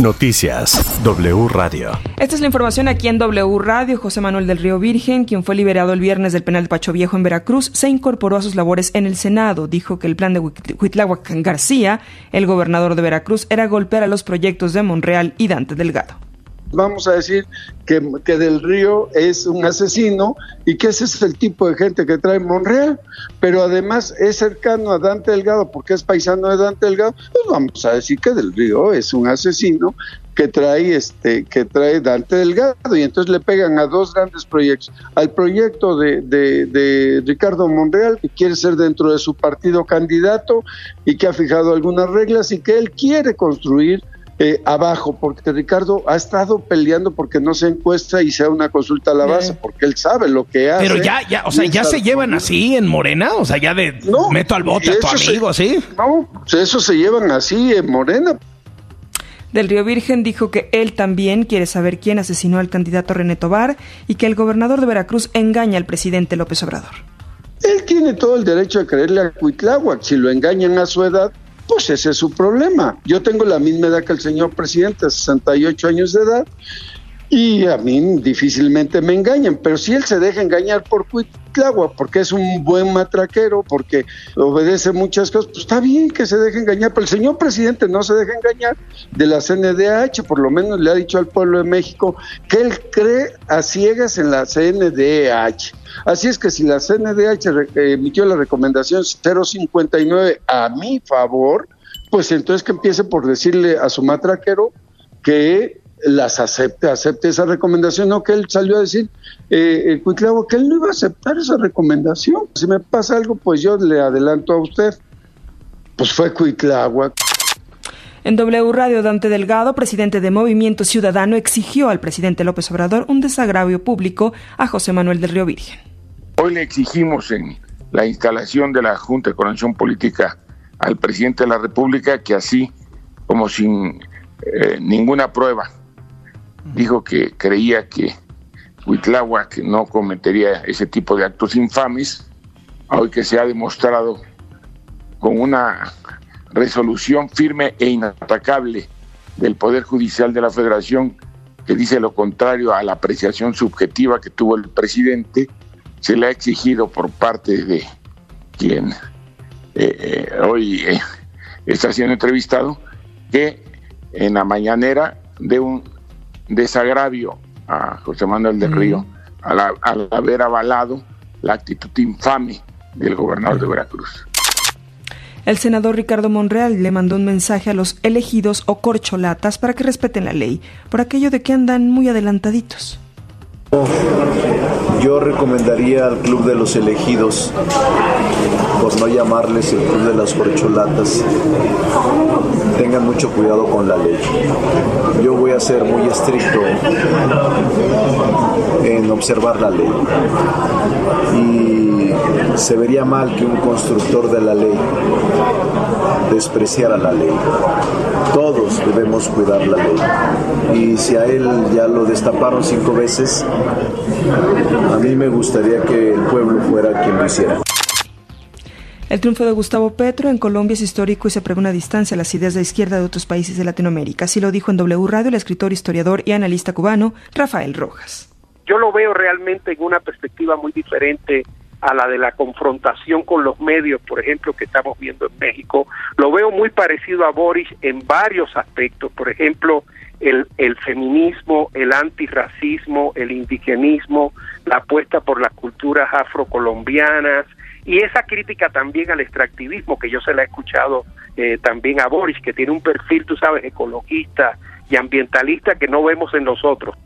Noticias W Radio. Esta es la información aquí en W Radio. José Manuel del Río Virgen, quien fue liberado el viernes del penal de Pacho Viejo en Veracruz, se incorporó a sus labores en el Senado. Dijo que el plan de Huitláhuac García, el gobernador de Veracruz, era golpear a los proyectos de Monreal y Dante Delgado vamos a decir que, que, Del Río es un asesino y que ese es el tipo de gente que trae Monreal, pero además es cercano a Dante Delgado porque es paisano de Dante Delgado, pues vamos a decir que Del Río es un asesino que trae este que trae Dante Delgado y entonces le pegan a dos grandes proyectos al proyecto de, de, de Ricardo Monreal que quiere ser dentro de su partido candidato y que ha fijado algunas reglas y que él quiere construir eh, abajo, porque Ricardo ha estado peleando porque no se encuesta y sea una consulta a la base, porque él sabe lo que hace. Pero ya, ya, o sea, ya se llevan así en Morena, o sea, ya de meto al bote a tu amigo, ¿sí? No, eso se llevan así en Morena. Del Río Virgen dijo que él también quiere saber quién asesinó al candidato René Tobar y que el gobernador de Veracruz engaña al presidente López Obrador. Él tiene todo el derecho a creerle a Cuitláhuac. Si lo engañan a su edad, pues ese es su problema. Yo tengo la misma edad que el señor presidente, 68 años de edad, y a mí difícilmente me engañan, pero si él se deja engañar por Cuitlagua, porque es un buen matraquero, porque obedece muchas cosas, pues está bien que se deje engañar, pero el señor presidente no se deja engañar de la CNDH, por lo menos le ha dicho al pueblo de México que él cree a ciegas en la CNDH. Así es que si la CNDH emitió la recomendación 059 a mi favor, pues entonces que empiece por decirle a su matraquero que las acepte, acepte esa recomendación, no que él salió a decir, eh, que él no iba a aceptar esa recomendación. Si me pasa algo, pues yo le adelanto a usted. Pues fue Cuitláhuac. En W Radio, Dante Delgado, presidente de Movimiento Ciudadano, exigió al presidente López Obrador un desagravio público a José Manuel del Río Virgen. Hoy le exigimos en la instalación de la Junta de Coordinación Política al presidente de la República que así, como sin eh, ninguna prueba, dijo que creía que Huitláhuac no cometería ese tipo de actos infames, hoy que se ha demostrado con una resolución firme e inatacable del Poder Judicial de la Federación que dice lo contrario a la apreciación subjetiva que tuvo el presidente, se le ha exigido por parte de quien eh, eh, hoy eh, está siendo entrevistado que en la mañanera de un desagravio a José Manuel del Río al, al haber avalado la actitud infame del gobernador de Veracruz. El senador Ricardo Monreal le mandó un mensaje a los elegidos o corcholatas para que respeten la ley, por aquello de que andan muy adelantaditos. Yo recomendaría al Club de los Elegidos, por no llamarles el Club de las Corcholatas, tengan mucho cuidado con la ley. Yo voy a ser muy estricto en observar la ley. Y se vería mal que un constructor de la ley despreciara la ley. Todos debemos cuidar la ley. Y si a él ya lo destaparon cinco veces, a mí me gustaría que el pueblo fuera quien lo hiciera. El triunfo de Gustavo Petro en Colombia es histórico y se prueba una distancia a las ideas de izquierda de otros países de Latinoamérica. Así lo dijo en W Radio el escritor, historiador y analista cubano Rafael Rojas. Yo lo veo realmente en una perspectiva muy diferente a la de la confrontación con los medios, por ejemplo, que estamos viendo en México. Lo veo muy parecido a Boris en varios aspectos, por ejemplo, el, el feminismo, el antirracismo, el indigenismo, la apuesta por las culturas afrocolombianas y esa crítica también al extractivismo que yo se la he escuchado eh, también a Boris, que tiene un perfil, tú sabes, ecologista y ambientalista que no vemos en nosotros.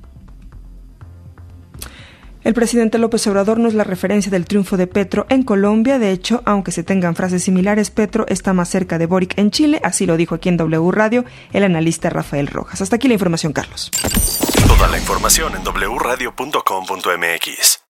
El presidente López Obrador no es la referencia del triunfo de Petro en Colombia. De hecho, aunque se tengan frases similares, Petro está más cerca de Boric en Chile. Así lo dijo aquí en W Radio el analista Rafael Rojas. Hasta aquí la información, Carlos. Toda la información en wradio.com.mx.